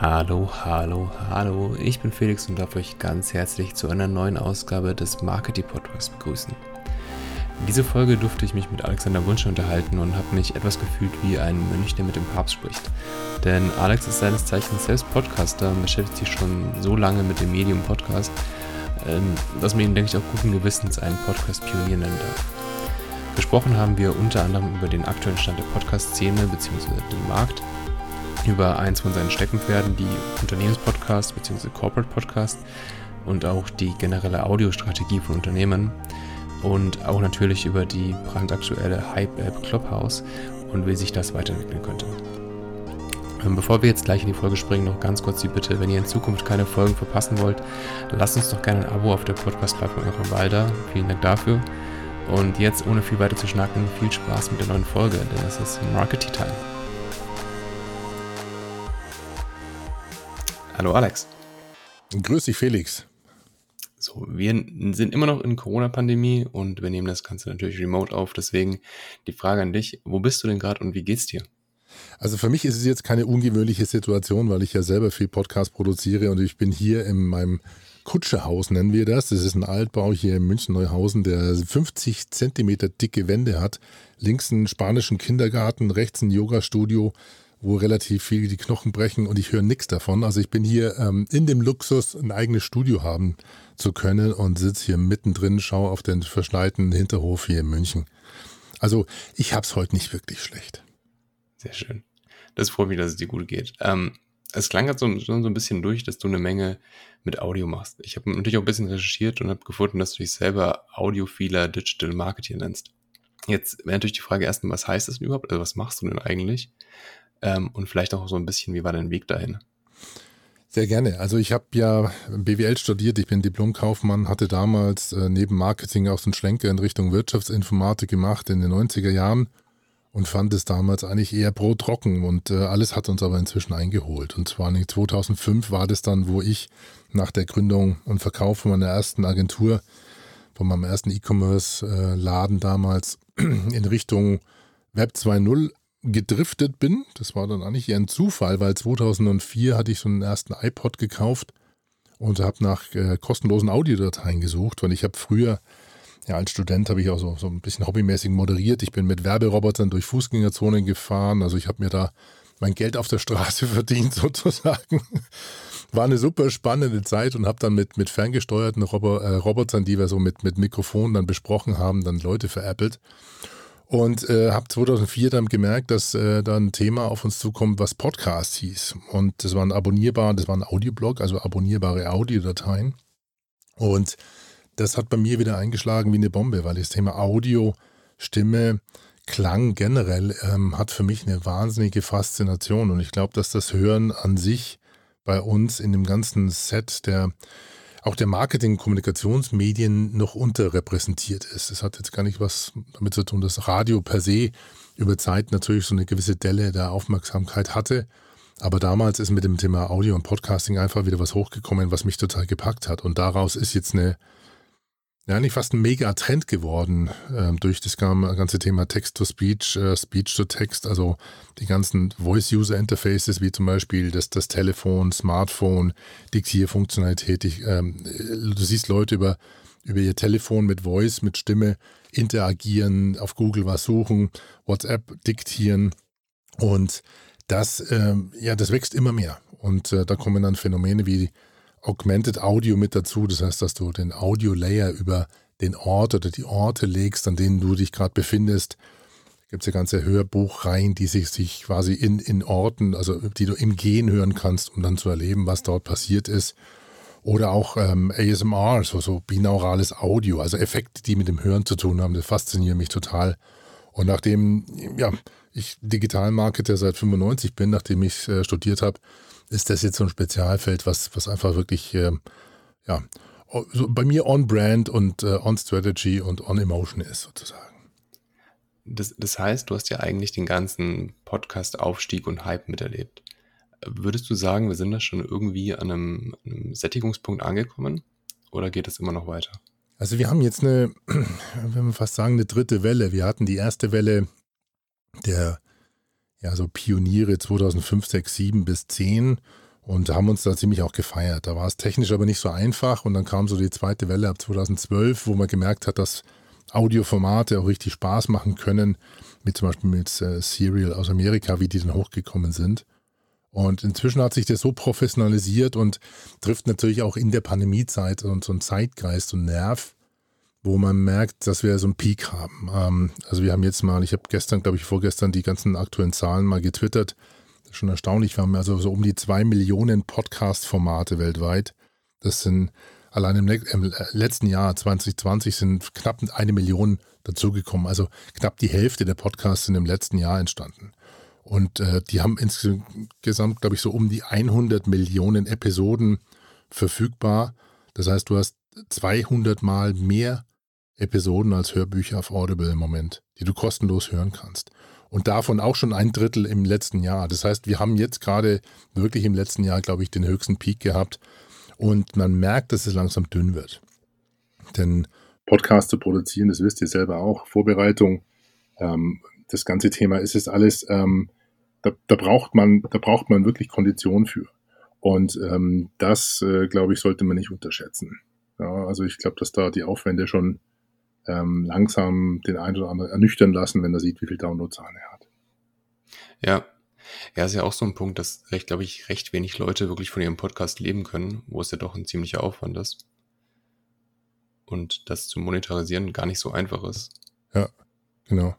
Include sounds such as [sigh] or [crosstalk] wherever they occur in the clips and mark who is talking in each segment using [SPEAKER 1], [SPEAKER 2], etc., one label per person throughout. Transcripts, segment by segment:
[SPEAKER 1] Hallo, hallo, hallo. Ich bin Felix und darf euch ganz herzlich zu einer neuen Ausgabe des Marketing Podcasts begrüßen. In dieser Folge durfte ich mich mit Alexander Wunsch unterhalten und habe mich etwas gefühlt wie ein Mönch, der mit dem Papst spricht. Denn Alex ist seines Zeichens selbst Podcaster und beschäftigt sich schon so lange mit dem Medium Podcast, ähm, dass man ihn, denke ich, auch guten Gewissens einen Podcast-Pionier nennen darf. Gesprochen haben wir unter anderem über den aktuellen Stand der Podcast-Szene bzw. den Markt, über eins von seinen Steckenpferden, die Unternehmenspodcast bzw. Corporate Podcast und auch die generelle Audiostrategie von Unternehmen und auch natürlich über die brandaktuelle Hype-App Clubhouse und wie sich das weiterentwickeln könnte. Ähm, bevor wir jetzt gleich in die Folge springen, noch ganz kurz die Bitte, wenn ihr in Zukunft keine Folgen verpassen wollt, lasst uns doch gerne ein Abo auf der Podcast-Plattform eurer Wahl da. Vielen Dank dafür. Und jetzt, ohne viel weiter zu schnacken, viel Spaß mit der neuen Folge, denn es ist Marketing Time. Hallo Alex.
[SPEAKER 2] Grüß dich, Felix.
[SPEAKER 1] So, wir sind immer noch in Corona-Pandemie und wir nehmen das Ganze natürlich remote auf. Deswegen die Frage an dich: Wo bist du denn gerade und wie geht's dir?
[SPEAKER 2] Also für mich ist es jetzt keine ungewöhnliche Situation, weil ich ja selber viel Podcast produziere und ich bin hier in meinem Kutscherhaus, nennen wir das. Das ist ein Altbau hier in München-Neuhausen, der 50 Zentimeter dicke Wände hat. Links einen spanischen Kindergarten, rechts ein Yoga-Studio wo relativ viel die Knochen brechen und ich höre nichts davon. Also ich bin hier ähm, in dem Luxus, ein eigenes Studio haben zu können und sitze hier mittendrin, schaue auf den verschneiten Hinterhof hier in München. Also ich habe es heute nicht wirklich schlecht.
[SPEAKER 1] Sehr schön. Das freut mich, dass es dir gut geht. Ähm, es klang gerade so, so ein bisschen durch, dass du eine Menge mit Audio machst. Ich habe natürlich auch ein bisschen recherchiert und habe gefunden, dass du dich selber Audiophiler Digital Marketing nennst. Jetzt wäre natürlich die Frage erstmal, was heißt das denn überhaupt? Also was machst du denn eigentlich? Ähm, und vielleicht auch so ein bisschen, wie war dein Weg dahin?
[SPEAKER 2] Sehr gerne. Also ich habe ja BWL studiert, ich bin Diplomkaufmann, hatte damals äh, neben Marketing auch so einen Schlenker in Richtung Wirtschaftsinformatik gemacht in den 90er Jahren und fand es damals eigentlich eher brotrocken und äh, alles hat uns aber inzwischen eingeholt. Und zwar 2005 war das dann, wo ich nach der Gründung und Verkauf von meiner ersten Agentur, von meinem ersten E-Commerce-Laden äh, damals in Richtung Web 2.0 gedriftet bin. Das war dann eigentlich eher ein Zufall, weil 2004 hatte ich so einen ersten iPod gekauft und habe nach äh, kostenlosen Audiodateien gesucht, weil ich habe früher, ja als Student habe ich auch so, so ein bisschen hobbymäßig moderiert. Ich bin mit Werberobotern durch Fußgängerzonen gefahren, also ich habe mir da mein Geld auf der Straße [laughs] verdient sozusagen. War eine super spannende Zeit und habe dann mit, mit ferngesteuerten Robo, äh, Robotern, die wir so mit, mit Mikrofonen dann besprochen haben, dann Leute veräppelt. Und äh, habe 2004 dann gemerkt, dass äh, da ein Thema auf uns zukommt, was Podcast hieß. Und das war ein abonnierbar, das war ein Audioblog, also abonnierbare Audiodateien. Und das hat bei mir wieder eingeschlagen wie eine Bombe, weil das Thema Audio, Stimme, Klang generell ähm, hat für mich eine wahnsinnige Faszination. Und ich glaube, dass das Hören an sich bei uns in dem ganzen Set der auch der Marketing-Kommunikationsmedien noch unterrepräsentiert ist. Das hat jetzt gar nicht was damit zu tun, dass Radio per se über Zeit natürlich so eine gewisse Delle der Aufmerksamkeit hatte. Aber damals ist mit dem Thema Audio und Podcasting einfach wieder was hochgekommen, was mich total gepackt hat. Und daraus ist jetzt eine ja eigentlich fast ein Mega-Trend geworden äh, durch das ganze Thema Text-to-Speech, äh, Speech-to-Text, also die ganzen Voice-User-Interfaces wie zum Beispiel das, das Telefon, Smartphone, Diktierfunktionalität. Ich, ähm, du siehst Leute über, über ihr Telefon mit Voice, mit Stimme interagieren, auf Google was suchen, WhatsApp diktieren und das, ähm, ja, das wächst immer mehr. Und äh, da kommen dann Phänomene wie Augmented Audio mit dazu. Das heißt, dass du den Audio-Layer über den Ort oder die Orte legst, an denen du dich gerade befindest. Da gibt es ja ganze Hörbuchreihen, die sich, sich quasi in, in Orten, also die du im Gehen hören kannst, um dann zu erleben, was dort passiert ist. Oder auch ähm, ASMR, so, so binaurales Audio, also Effekte, die mit dem Hören zu tun haben, das fasziniert mich total. Und nachdem ja, ich Digitalmarketer seit 95 bin, nachdem ich äh, studiert habe, ist das jetzt so ein Spezialfeld, was, was einfach wirklich, äh, ja, so bei mir on-brand und äh, on-strategy und on-emotion ist sozusagen.
[SPEAKER 1] Das, das heißt, du hast ja eigentlich den ganzen Podcast-Aufstieg und Hype miterlebt. Würdest du sagen, wir sind da schon irgendwie an einem, einem Sättigungspunkt angekommen oder geht das immer noch weiter?
[SPEAKER 2] Also wir haben jetzt eine, [clears throat] wenn wir fast sagen, eine dritte Welle. Wir hatten die erste Welle der ja, so Pioniere 2005, 6, 7 bis 10. und haben uns da ziemlich auch gefeiert. Da war es technisch aber nicht so einfach und dann kam so die zweite Welle ab 2012, wo man gemerkt hat, dass Audioformate auch richtig Spaß machen können, wie zum Beispiel mit äh, Serial aus Amerika, wie die dann hochgekommen sind. Und inzwischen hat sich das so professionalisiert und trifft natürlich auch in der Pandemiezeit und so ein Zeitgeist und Nerv, wo man merkt, dass wir so einen Peak haben. Ähm, also wir haben jetzt mal, ich habe gestern, glaube ich, vorgestern die ganzen aktuellen Zahlen mal getwittert. Das ist schon erstaunlich. Wir haben also so um die zwei Millionen Podcast-Formate weltweit. Das sind allein im, im, letzten Jahr 2020 sind knapp eine Million dazugekommen. Also knapp die Hälfte der Podcasts sind im letzten Jahr entstanden. Und äh, die haben insgesamt, glaube ich, so um die 100 Millionen Episoden verfügbar. Das heißt, du hast 200 Mal mehr Episoden als Hörbücher auf Audible im Moment, die du kostenlos hören kannst. Und davon auch schon ein Drittel im letzten Jahr. Das heißt, wir haben jetzt gerade wirklich im letzten Jahr, glaube ich, den höchsten Peak gehabt. Und man merkt, dass es langsam dünn wird. Denn Podcast zu produzieren, das wisst ihr selber auch, Vorbereitung, ähm, das ganze Thema ist es alles, ähm, da, da, braucht man, da braucht man wirklich Kondition für. Und ähm, das, äh, glaube ich, sollte man nicht unterschätzen. Ja, also ich glaube, dass da die Aufwände schon ähm, langsam den einen oder anderen ernüchtern lassen, wenn er sieht, wie viel Downloadzahlen er hat.
[SPEAKER 1] Ja. Ja, ist ja auch so ein Punkt, dass recht, glaube ich, recht wenig Leute wirklich von ihrem Podcast leben können, wo es ja doch ein ziemlicher Aufwand ist. Und das zu monetarisieren gar nicht so einfach ist.
[SPEAKER 2] Ja, genau.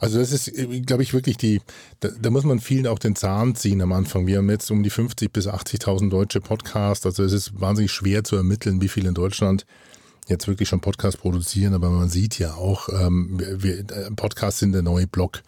[SPEAKER 2] Also das ist, glaube ich, wirklich die, da, da, muss man vielen auch den Zahn ziehen am Anfang. Wir haben jetzt um die 50 bis 80.000 deutsche Podcasts. Also es ist wahnsinnig schwer zu ermitteln, wie viele in Deutschland jetzt wirklich schon Podcasts produzieren. Aber man sieht ja auch, ähm, wir, äh, Podcasts sind der neue Blog.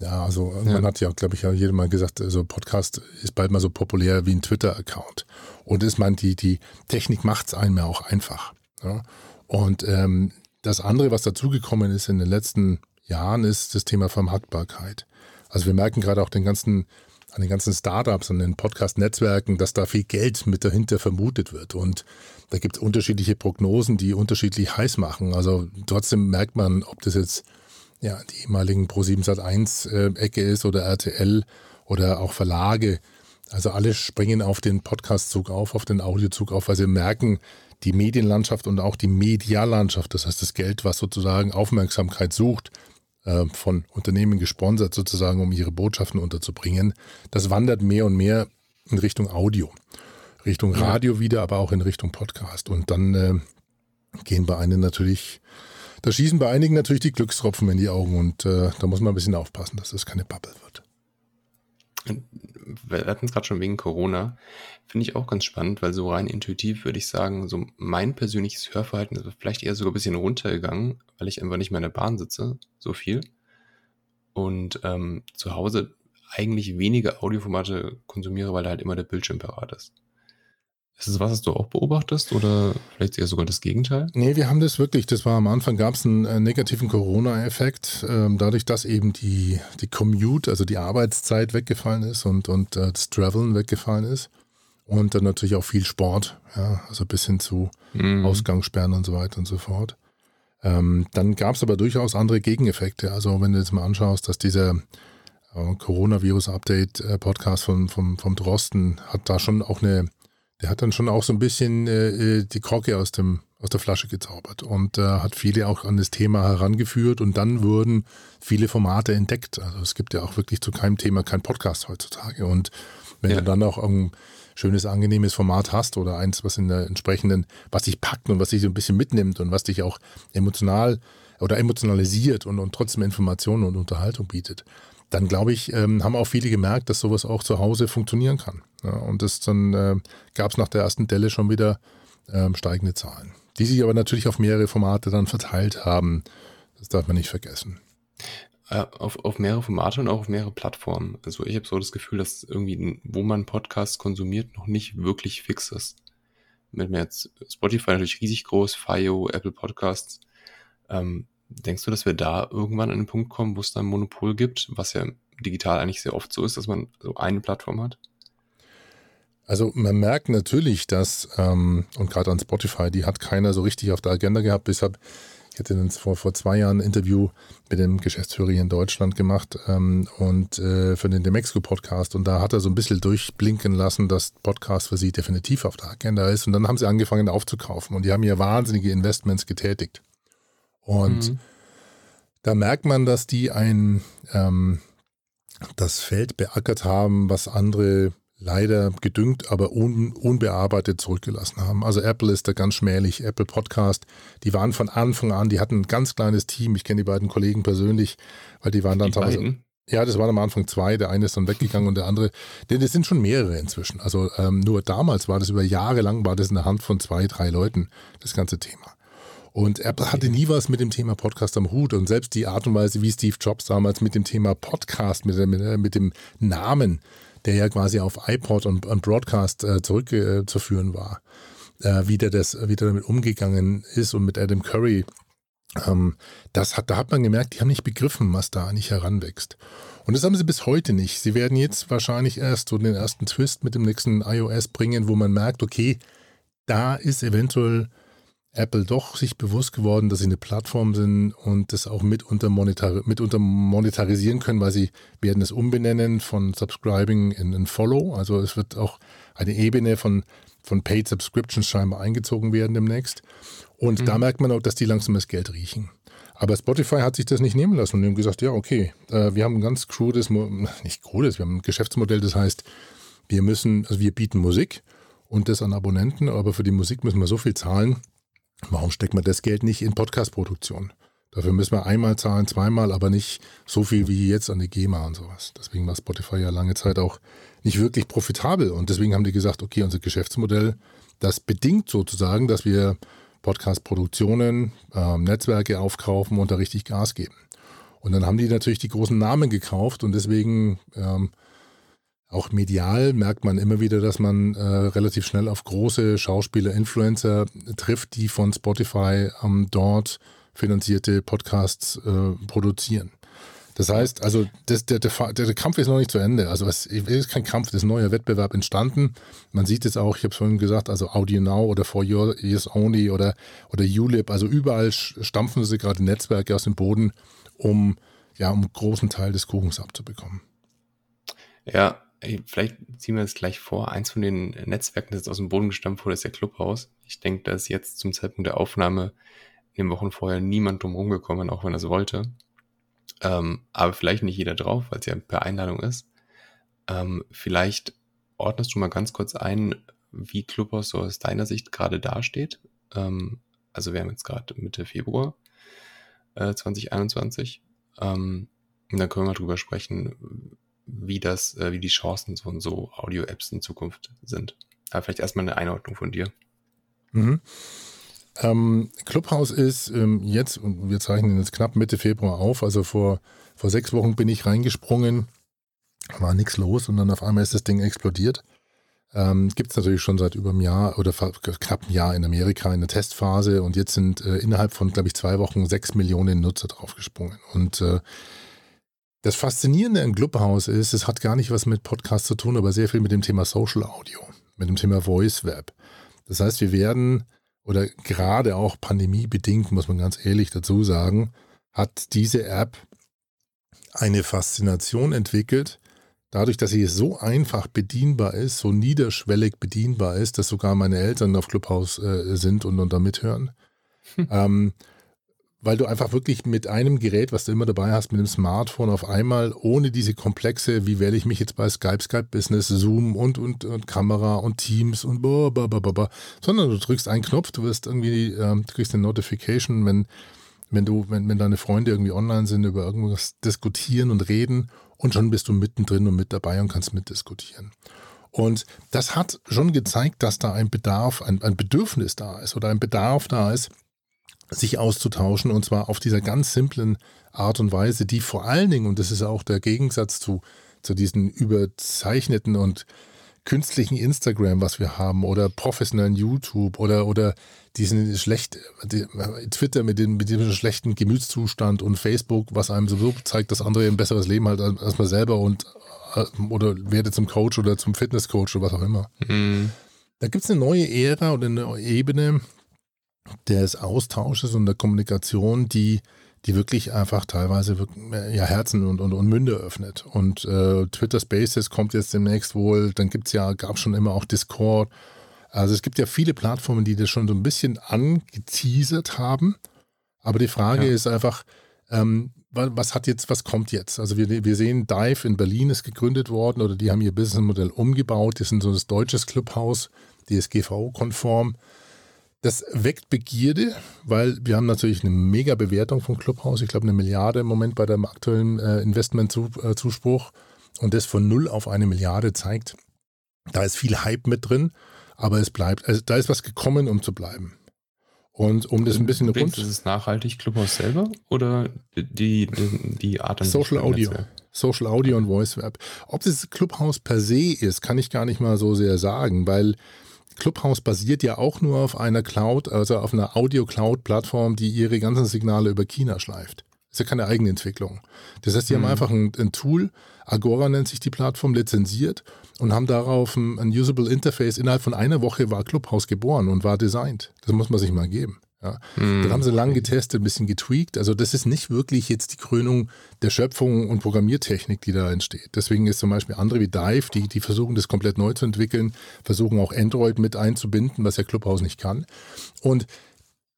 [SPEAKER 2] Ja, also ja. man hat ja, glaube ich, ja jedem Mal gesagt, also Podcast ist bald mal so populär wie ein Twitter-Account. Und ist man, die, die Technik macht es einem ja auch einfach. Ja? Und ähm, das andere, was dazugekommen ist in den letzten Jahren, ist das Thema Vermarktbarkeit. Also wir merken gerade auch den ganzen, an den ganzen Startups und den Podcast-Netzwerken, dass da viel Geld mit dahinter vermutet wird. Und da gibt es unterschiedliche Prognosen, die unterschiedlich heiß machen. Also trotzdem merkt man, ob das jetzt ja, die ehemaligen Pro7 Sat1-Ecke äh, ist oder RTL oder auch Verlage. Also alle springen auf den Podcast-Zug auf, auf den Audiozug auf, weil sie merken, die Medienlandschaft und auch die Medialandschaft, das heißt das Geld, was sozusagen Aufmerksamkeit sucht, von Unternehmen gesponsert sozusagen, um ihre Botschaften unterzubringen, das wandert mehr und mehr in Richtung Audio. Richtung Radio ja. wieder, aber auch in Richtung Podcast. Und dann äh, gehen bei einigen natürlich, da schießen bei einigen natürlich die Glückstropfen in die Augen und äh, da muss man ein bisschen aufpassen, dass das keine Bubble wird.
[SPEAKER 1] Wir hatten es gerade schon wegen Corona. Finde ich auch ganz spannend, weil so rein intuitiv würde ich sagen, so mein persönliches Hörverhalten ist vielleicht eher sogar ein bisschen runtergegangen, weil ich einfach nicht mehr in der Bahn sitze, so viel. Und ähm, zu Hause eigentlich weniger Audioformate konsumiere, weil da halt immer der Bildschirm parat ist. Ist das was, was du auch beobachtest oder vielleicht eher sogar das Gegenteil?
[SPEAKER 2] Nee, wir haben das wirklich, das war am Anfang, gab es einen äh, negativen Corona-Effekt, ähm, dadurch, dass eben die, die Commute, also die Arbeitszeit weggefallen ist und, und äh, das Traveln weggefallen ist. Und dann natürlich auch viel Sport, ja, also bis hin zu mhm. Ausgangssperren und so weiter und so fort. Ähm, dann gab es aber durchaus andere Gegeneffekte. Also wenn du jetzt mal anschaust, dass dieser äh, Coronavirus-Update-Podcast äh, vom, vom, vom Drosten hat da schon auch eine der hat dann schon auch so ein bisschen äh, äh, die Krocke aus, dem, aus der Flasche gezaubert und äh, hat viele auch an das Thema herangeführt und dann wurden viele Formate entdeckt. Also es gibt ja auch wirklich zu keinem Thema kein Podcast heutzutage. Und wenn ja. du dann auch ein schönes, angenehmes Format hast oder eins, was in der entsprechenden, was dich packt und was dich so ein bisschen mitnimmt und was dich auch emotional oder emotionalisiert und, und trotzdem Informationen und Unterhaltung bietet, dann glaube ich, ähm, haben auch viele gemerkt, dass sowas auch zu Hause funktionieren kann. Ja, und das dann äh, gab es nach der ersten Delle schon wieder ähm, steigende Zahlen, die sich aber natürlich auf mehrere Formate dann verteilt haben. Das darf man nicht vergessen.
[SPEAKER 1] Äh, auf, auf mehrere Formate und auch auf mehrere Plattformen. Also ich habe so das Gefühl, dass irgendwie, wo man Podcasts konsumiert, noch nicht wirklich fix ist. Mit mir jetzt Spotify natürlich riesig groß, FIO, Apple Podcasts. Ähm, Denkst du, dass wir da irgendwann an einen Punkt kommen, wo es da ein Monopol gibt, was ja digital eigentlich sehr oft so ist, dass man so eine Plattform hat?
[SPEAKER 2] Also man merkt natürlich, dass, ähm, und gerade an Spotify, die hat keiner so richtig auf der Agenda gehabt, deshalb Ich hatte dann vor, vor zwei Jahren ein Interview mit dem Geschäftsführer hier in Deutschland gemacht ähm, und äh, für den Demexco Podcast und da hat er so ein bisschen durchblinken lassen, dass Podcast für sie definitiv auf der Agenda ist und dann haben sie angefangen aufzukaufen und die haben hier wahnsinnige Investments getätigt. Und mhm. da merkt man, dass die ein ähm, das Feld beackert haben, was andere leider gedüngt, aber un, unbearbeitet zurückgelassen haben. Also Apple ist da ganz schmählich, Apple Podcast, die waren von Anfang an, die hatten ein ganz kleines Team, ich kenne die beiden Kollegen persönlich, weil die waren dann die teilweise... Ja, das waren am Anfang zwei, der eine ist dann weggegangen und der andere, denn das sind schon mehrere inzwischen. Also ähm, nur damals war das über Jahre lang, war das in der Hand von zwei, drei Leuten, das ganze Thema. Und Apple hatte nie was mit dem Thema Podcast am Hut. Und selbst die Art und Weise, wie Steve Jobs damals mit dem Thema Podcast, mit, mit, mit dem Namen der ja quasi auf iPod und, und Broadcast äh, zurückzuführen äh, war, äh, wie, der das, wie der damit umgegangen ist und mit Adam Curry. Ähm, das hat, da hat man gemerkt, die haben nicht begriffen, was da nicht heranwächst. Und das haben sie bis heute nicht. Sie werden jetzt wahrscheinlich erst so den ersten Twist mit dem nächsten iOS bringen, wo man merkt, okay, da ist eventuell Apple doch sich bewusst geworden, dass sie eine Plattform sind und das auch mitunter, monetar mitunter monetarisieren können, weil sie werden es umbenennen von Subscribing in, in Follow. Also es wird auch eine Ebene von, von Paid Subscriptions scheinbar eingezogen werden demnächst. Und mhm. da merkt man auch, dass die langsam das Geld riechen. Aber Spotify hat sich das nicht nehmen lassen und haben gesagt, ja, okay, äh, wir haben ein ganz krudes, nicht krudes, wir haben ein Geschäftsmodell, das heißt, wir müssen, also wir bieten Musik und das an Abonnenten, aber für die Musik müssen wir so viel zahlen, Warum steckt man das Geld nicht in Podcast-Produktion? Dafür müssen wir einmal zahlen, zweimal, aber nicht so viel wie jetzt an die GEMA und sowas. Deswegen war Spotify ja lange Zeit auch nicht wirklich profitabel. Und deswegen haben die gesagt, okay, unser Geschäftsmodell, das bedingt sozusagen, dass wir Podcast-Produktionen, äh, Netzwerke aufkaufen und da richtig Gas geben. Und dann haben die natürlich die großen Namen gekauft und deswegen ähm, auch medial merkt man immer wieder, dass man äh, relativ schnell auf große Schauspieler, Influencer trifft, die von Spotify ähm, dort finanzierte Podcasts äh, produzieren. Das heißt, also das, der, der, der, Kampf ist noch nicht zu Ende. Also es ist kein Kampf, das ist ein neuer Wettbewerb entstanden. Man sieht es auch, ich habe es vorhin gesagt, also Audio Now oder For Your Ears Only oder, oder ULIP, also überall stampfen sie gerade Netzwerke aus dem Boden, um ja, um einen großen Teil des Kuchens abzubekommen.
[SPEAKER 1] Ja, vielleicht ziehen wir es gleich vor. Eins von den Netzwerken, das jetzt aus dem Boden gestampft wurde, ist der Clubhouse. Ich denke, da ist jetzt zum Zeitpunkt der Aufnahme in den Wochen vorher niemand drum rumgekommen, auch wenn er es wollte. Ähm, aber vielleicht nicht jeder drauf, weil es ja per Einladung ist. Ähm, vielleicht ordnest du mal ganz kurz ein, wie Clubhouse so aus deiner Sicht gerade dasteht. Ähm, also wir haben jetzt gerade Mitte Februar äh, 2021. Ähm, und dann können wir mal drüber sprechen, wie das, äh, wie die Chancen von so Audio-Apps in Zukunft sind. Aber vielleicht erstmal eine Einordnung von dir.
[SPEAKER 2] Mhm. Ähm, Clubhouse ist ähm, jetzt, und wir zeichnen jetzt knapp Mitte Februar auf, also vor, vor sechs Wochen bin ich reingesprungen, war nichts los und dann auf einmal ist das Ding explodiert. Ähm, Gibt es natürlich schon seit über einem Jahr oder knapp einem Jahr in Amerika in der Testphase und jetzt sind äh, innerhalb von, glaube ich, zwei Wochen sechs Millionen Nutzer draufgesprungen. Und äh, das Faszinierende an Clubhouse ist, es hat gar nicht was mit Podcast zu tun, aber sehr viel mit dem Thema Social Audio, mit dem Thema Voice Web. Das heißt, wir werden, oder gerade auch pandemiebedingt, muss man ganz ehrlich dazu sagen, hat diese App eine Faszination entwickelt, dadurch, dass sie so einfach bedienbar ist, so niederschwellig bedienbar ist, dass sogar meine Eltern auf Clubhouse äh, sind und, und da mithören. Hm. [laughs] Ähm, weil du einfach wirklich mit einem Gerät, was du immer dabei hast, mit dem Smartphone auf einmal, ohne diese komplexe, wie wähle ich mich jetzt bei Skype, Skype Business, Zoom und, und, und Kamera und Teams und blablabla, sondern du drückst einen Knopf, du wirst irgendwie, ähm, du kriegst eine Notification, wenn, wenn du, wenn, wenn deine Freunde irgendwie online sind, über irgendwas diskutieren und reden und schon bist du mittendrin und mit dabei und kannst mitdiskutieren. Und das hat schon gezeigt, dass da ein Bedarf, ein, ein Bedürfnis da ist oder ein Bedarf da ist, sich auszutauschen und zwar auf dieser ganz simplen Art und Weise, die vor allen Dingen, und das ist auch der Gegensatz zu, zu diesen überzeichneten und künstlichen Instagram, was wir haben, oder professionellen YouTube oder, oder diesen schlecht, die, Twitter mit dem, mit dem schlechten Gemütszustand und Facebook, was einem sowieso zeigt, dass andere ein besseres Leben hat als man selber und äh, oder werde zum Coach oder zum Fitnesscoach oder was auch immer. Mhm. Da gibt es eine neue Ära oder eine neue Ebene, des Austausches und der Kommunikation, die, die wirklich einfach teilweise wirklich, ja, Herzen und, und, und Münde öffnet. Und äh, Twitter Spaces kommt jetzt demnächst wohl, dann gibt es ja, gab schon immer auch Discord. Also es gibt ja viele Plattformen, die das schon so ein bisschen angeteasert haben. Aber die Frage ja. ist einfach, ähm, was hat jetzt, was kommt jetzt? Also wir, wir sehen, Dive in Berlin ist gegründet worden oder die haben ihr Businessmodell umgebaut. Die sind so das deutsches Clubhaus, DSGVO-konform. Das weckt Begierde, weil wir haben natürlich eine mega Bewertung vom Clubhaus. Ich glaube, eine Milliarde im Moment bei dem aktuellen äh, Investmentzuspruch. Und das von null auf eine Milliarde zeigt, da ist viel Hype mit drin, aber es bleibt, also da ist was gekommen, um zu bleiben. Und um das ein bisschen
[SPEAKER 1] rund. Ist es nachhaltig Clubhouse selber oder die, die, die Art
[SPEAKER 2] und Social Audio. Social Audio und Voice Web. Ob das Clubhouse per se ist, kann ich gar nicht mal so sehr sagen, weil Clubhouse basiert ja auch nur auf einer Cloud, also auf einer Audio-Cloud-Plattform, die ihre ganzen Signale über China schleift. Das ist ja keine Eigenentwicklung. Das heißt, die mhm. haben einfach ein, ein, Tool, Agora nennt sich die Plattform, lizenziert und haben darauf ein, ein, Usable Interface. Innerhalb von einer Woche war Clubhouse geboren und war designt. Das muss man sich mal geben. Ja. Mhm. Dann haben sie lang getestet, ein bisschen getweakt. Also das ist nicht wirklich jetzt die Krönung der Schöpfung und Programmiertechnik, die da entsteht. Deswegen ist zum Beispiel andere wie Dive, die, die versuchen das komplett neu zu entwickeln, versuchen auch Android mit einzubinden, was ja Clubhouse nicht kann. Und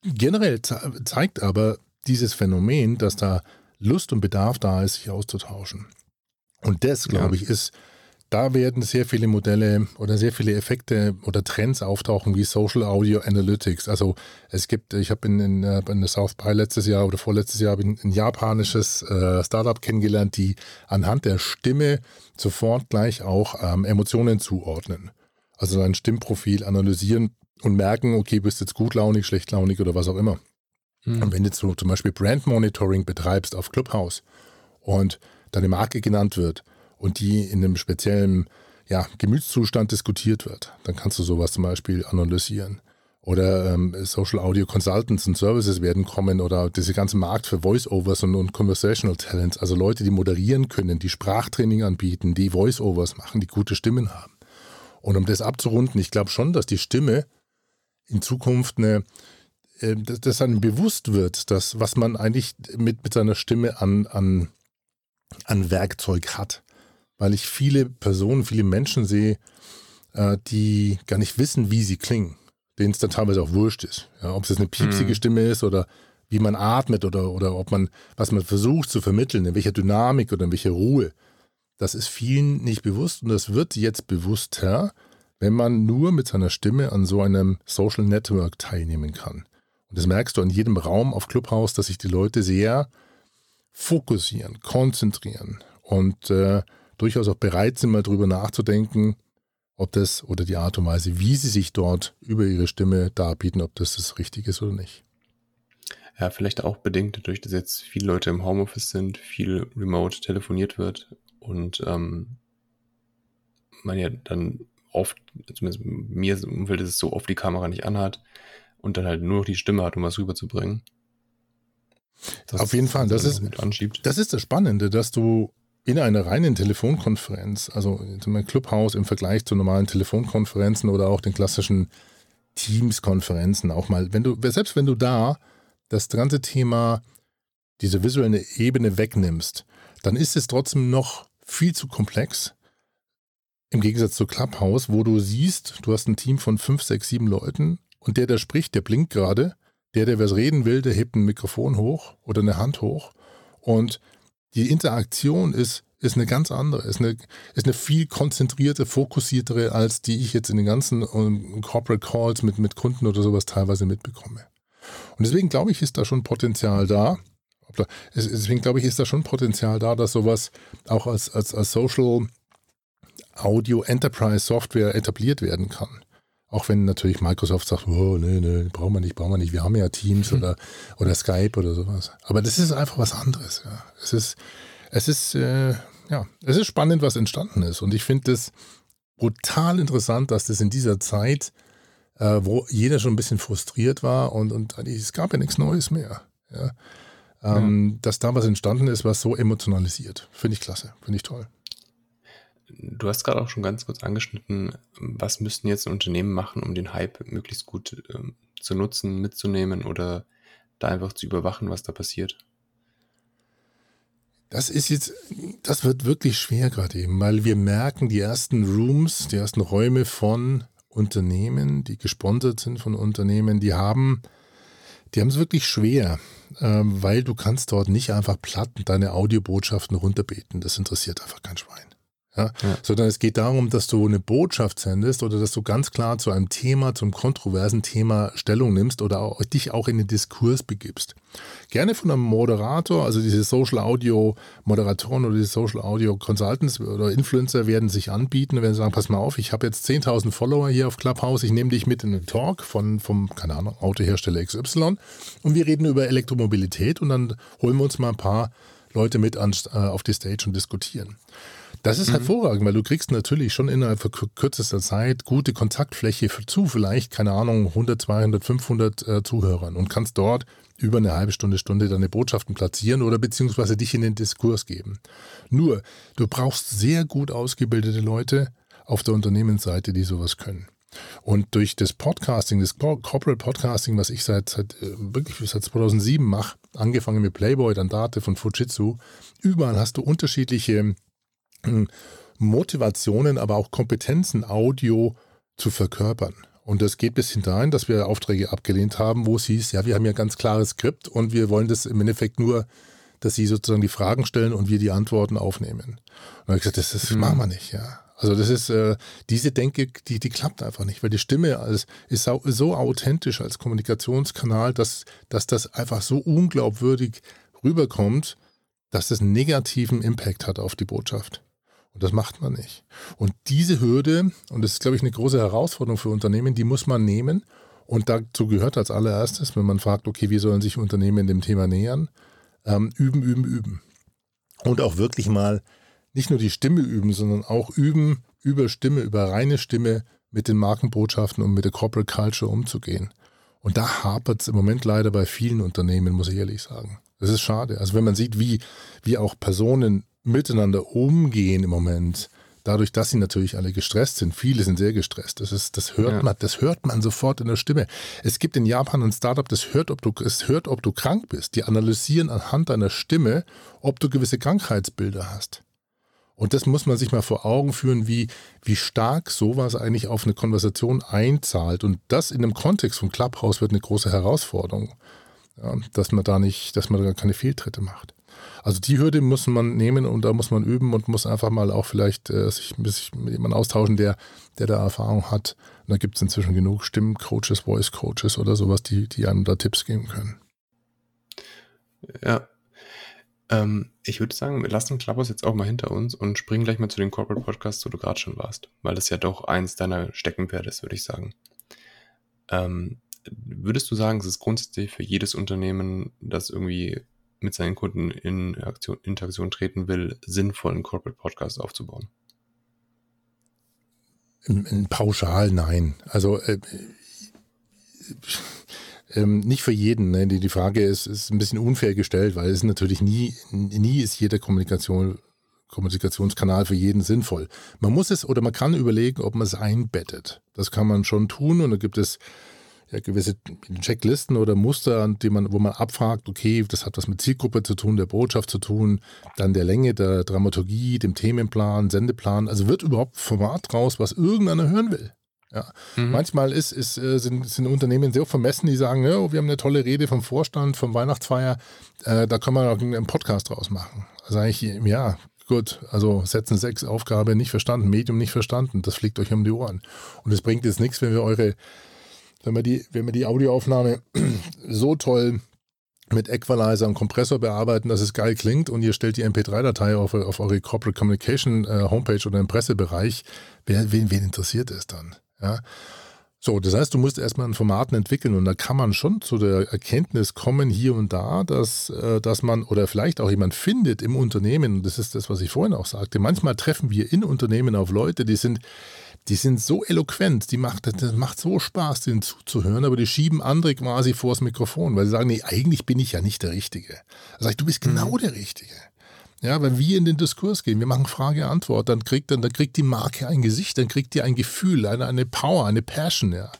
[SPEAKER 2] generell zeigt aber dieses Phänomen, dass da Lust und Bedarf da ist, sich auszutauschen. Und das, glaube ja. ich, ist, da werden sehr viele Modelle oder sehr viele Effekte oder Trends auftauchen wie Social Audio Analytics. Also es gibt, ich habe in, in, äh, in der South by letztes Jahr oder vorletztes Jahr ein, ein japanisches äh, Startup kennengelernt, die anhand der Stimme sofort gleich auch ähm, Emotionen zuordnen. Also ein Stimmprofil analysieren und merken, okay, bist jetzt gutlaunig, schlechtlaunig oder was auch immer. Mhm. Und wenn du zum Beispiel Brand Monitoring betreibst auf Clubhouse und deine Marke genannt wird und die in einem speziellen ja, Gemütszustand diskutiert wird, dann kannst du sowas zum Beispiel analysieren. Oder ähm, Social Audio Consultants und Services werden kommen oder diese ganze Markt für Voice-Overs und, und Conversational Talents, also Leute, die moderieren können, die Sprachtraining anbieten, die Voice-Overs machen, die gute Stimmen haben. Und um das abzurunden, ich glaube schon, dass die Stimme in Zukunft eine äh, dass, einem bewusst wird, dass was man eigentlich mit, mit seiner Stimme an, an, an Werkzeug hat. Weil ich viele Personen, viele Menschen sehe, äh, die gar nicht wissen, wie sie klingen, denen es dann teilweise auch wurscht ist. Ja, ob es jetzt eine piepsige mhm. Stimme ist oder wie man atmet oder, oder ob man, was man versucht zu vermitteln, in welcher Dynamik oder in welcher Ruhe. Das ist vielen nicht bewusst und das wird jetzt bewusster, wenn man nur mit seiner Stimme an so einem Social Network teilnehmen kann. Und das merkst du in jedem Raum auf Clubhouse, dass sich die Leute sehr fokussieren, konzentrieren und äh, durchaus auch bereit sind, mal drüber nachzudenken, ob das oder die Art und Weise, wie sie sich dort über ihre Stimme darbieten, ob das das Richtige ist oder nicht.
[SPEAKER 1] Ja, vielleicht auch bedingt dadurch, dass jetzt viele Leute im Homeoffice sind, viel remote telefoniert wird und ähm, man ja dann oft, zumindest mir im Umfeld ist es so, oft die Kamera nicht anhat, und dann halt nur noch die Stimme hat, um was rüberzubringen.
[SPEAKER 2] Das Auf jeden Fall, das ist, das ist das Spannende, dass du in einer reinen Telefonkonferenz, also in Clubhouse im Vergleich zu normalen Telefonkonferenzen oder auch den klassischen Teams-Konferenzen auch mal, wenn du, selbst wenn du da das ganze Thema, diese visuelle Ebene wegnimmst, dann ist es trotzdem noch viel zu komplex. Im Gegensatz zu Clubhouse, wo du siehst, du hast ein Team von fünf, sechs, sieben Leuten und der, der spricht, der blinkt gerade. Der, der was reden will, der hebt ein Mikrofon hoch oder eine Hand hoch. Und die Interaktion ist, ist eine ganz andere, ist eine, ist eine viel konzentrierte, fokussiertere, als die ich jetzt in den ganzen um, Corporate Calls mit, mit Kunden oder sowas teilweise mitbekomme. Und deswegen glaube ich, ist da schon Potenzial da. Deswegen glaube ich, ist da schon Potenzial da, dass sowas auch als, als, als Social Audio Enterprise Software etabliert werden kann. Auch wenn natürlich Microsoft sagt, oh, nee, nee, brauchen wir nicht, brauchen wir nicht, wir haben ja Teams mhm. oder, oder Skype oder sowas. Aber das ist einfach was anderes. Ja. Es ist, es ist, äh, ja, es ist spannend, was entstanden ist. Und ich finde es brutal interessant, dass das in dieser Zeit, äh, wo jeder schon ein bisschen frustriert war und, und es gab ja nichts Neues mehr. Ja. Ähm, ja. Dass da was entstanden ist, was so emotionalisiert. Finde ich klasse, finde ich toll.
[SPEAKER 1] Du hast gerade auch schon ganz kurz angeschnitten, was müssten jetzt Unternehmen machen, um den Hype möglichst gut ähm, zu nutzen, mitzunehmen oder da einfach zu überwachen, was da passiert?
[SPEAKER 2] Das ist jetzt, das wird wirklich schwer gerade eben, weil wir merken, die ersten Rooms, die ersten Räume von Unternehmen, die gesponsert sind von Unternehmen, die haben, die haben es wirklich schwer, ähm, weil du kannst dort nicht einfach platt deine Audiobotschaften runterbeten. Das interessiert einfach kein Schwein. Ja? ja? Sondern es geht darum, dass du eine Botschaft sendest oder dass du ganz klar zu einem Thema, zum kontroversen Thema Stellung nimmst oder auch, dich auch in den Diskurs begibst. Gerne von einem Moderator, also diese Social Audio Moderatoren oder diese Social Audio Consultants oder Influencer werden sich anbieten und werden sagen, pass mal auf, ich habe jetzt 10.000 Follower hier auf Clubhouse, ich nehme dich mit in einen Talk von, vom, keine Ahnung, Autohersteller XY und wir reden über Elektromobilität und dann holen wir uns mal ein paar Leute mit an, äh, auf die Stage und diskutieren. Das ist mhm. hervorragend, weil du kriegst natürlich schon innerhalb von kürzester Zeit gute Kontaktfläche zu vielleicht, keine Ahnung, 100, 200, 500 äh, Zuhörern und kannst dort über eine halbe Stunde, Stunde deine Botschaften platzieren oder beziehungsweise dich in den Diskurs geben. Nur, du brauchst sehr gut ausgebildete Leute auf der Unternehmensseite, die sowas können. Und durch das Podcasting, das Corporate Podcasting, was ich seit, seit äh, wirklich seit 2007 mache, angefangen mit Playboy, dann Date von Fujitsu, überall hast du unterschiedliche Motivationen, aber auch Kompetenzen, Audio zu verkörpern. Und das geht bis hinein, dass wir Aufträge abgelehnt haben, wo es hieß, ja, wir haben ja ganz klares Skript und wir wollen das im Endeffekt nur, dass sie sozusagen die Fragen stellen und wir die Antworten aufnehmen. Und da habe ich gesagt, das, das mhm. machen wir nicht, ja. Also das ist, äh, diese Denke, die, die klappt einfach nicht, weil die Stimme als, ist so, so authentisch als Kommunikationskanal, dass, dass das einfach so unglaubwürdig rüberkommt, dass das einen negativen Impact hat auf die Botschaft. Und das macht man nicht. Und diese Hürde, und das ist, glaube ich, eine große Herausforderung für Unternehmen, die muss man nehmen. Und dazu gehört als allererstes, wenn man fragt, okay, wie sollen sich Unternehmen dem Thema nähern, ähm, üben, üben, üben. Und auch wirklich mal nicht nur die Stimme üben, sondern auch üben, über Stimme, über reine Stimme mit den Markenbotschaften und mit der Corporate Culture umzugehen. Und da hapert es im Moment leider bei vielen Unternehmen, muss ich ehrlich sagen. Das ist schade. Also wenn man sieht, wie, wie auch Personen miteinander umgehen im Moment, dadurch, dass sie natürlich alle gestresst sind, viele sind sehr gestresst. Das ist, das hört ja. man, das hört man sofort in der Stimme. Es gibt in Japan ein Startup, das hört, ob du, es hört, ob du krank bist. Die analysieren anhand deiner Stimme, ob du gewisse Krankheitsbilder hast. Und das muss man sich mal vor Augen führen, wie, wie stark sowas eigentlich auf eine Konversation einzahlt. Und das in dem Kontext von Clubhouse wird eine große Herausforderung. Ja, dass man da nicht, dass man da keine Fehltritte macht. Also die Hürde muss man nehmen und da muss man üben und muss einfach mal auch vielleicht äh, sich bisschen mit jemandem austauschen, der, der da Erfahrung hat. Und da gibt es inzwischen genug Stimmcoaches, Voice Coaches oder sowas, die, die einem da Tipps geben können.
[SPEAKER 1] Ja. Ähm, ich würde sagen, wir lassen Clubhouse jetzt auch mal hinter uns und springen gleich mal zu den Corporate Podcasts, wo du gerade schon warst, weil das ja doch eins deiner Steckenpferde ist, würde ich sagen. Ähm, würdest du sagen, es ist grundsätzlich für jedes Unternehmen, das irgendwie mit seinen Kunden in Aktion, Interaktion treten will, sinnvoll einen Corporate Podcast aufzubauen?
[SPEAKER 2] Pauschal nein. Also äh, äh, nicht für jeden. Ne? Die, die Frage ist, ist ein bisschen unfair gestellt, weil es natürlich nie, nie ist jeder Kommunikation, Kommunikationskanal für jeden sinnvoll. Man muss es oder man kann überlegen, ob man es einbettet. Das kann man schon tun und da gibt es ja, gewisse Checklisten oder Muster, die man, wo man abfragt, okay, das hat was mit Zielgruppe zu tun, der Botschaft zu tun, dann der Länge der Dramaturgie, dem Themenplan, Sendeplan. Also wird überhaupt Format draus, was irgendeiner hören will. Ja. Mhm. Manchmal ist, ist, äh, sind, sind Unternehmen sehr vermessen, die sagen, ja, wir haben eine tolle Rede vom Vorstand, vom Weihnachtsfeier, äh, da kann man auch einen Podcast draus machen. Also eigentlich, ja, gut, also Setzen 6, Aufgabe nicht verstanden, Medium nicht verstanden, das fliegt euch um die Ohren. Und es bringt jetzt nichts, wenn wir eure wenn wir die, wenn wir die Audioaufnahme [clears throat] so toll mit Equalizer und Kompressor bearbeiten, dass es geil klingt und ihr stellt die MP3-Datei auf, auf eure Corporate Communication äh, Homepage oder im Pressebereich, wer, wen, wen interessiert es dann? Ja. So, das heißt, du musst erstmal ein Formaten entwickeln und da kann man schon zu der Erkenntnis kommen hier und da, dass, äh, dass man oder vielleicht auch jemand findet im Unternehmen, und das ist das, was ich vorhin auch sagte, manchmal treffen wir in Unternehmen auf Leute, die sind die sind so eloquent, die macht, das macht so Spaß, denen zuzuhören, aber die schieben andere quasi vors Mikrofon, weil sie sagen, nee, eigentlich bin ich ja nicht der Richtige. Da sage ich, du bist genau mhm. der Richtige. Ja, wenn wir in den Diskurs gehen, wir machen Frage-Antwort, dann kriegt, dann, dann kriegt die Marke ein Gesicht, dann kriegt die ein Gefühl, eine, eine Power, eine Passion, ja.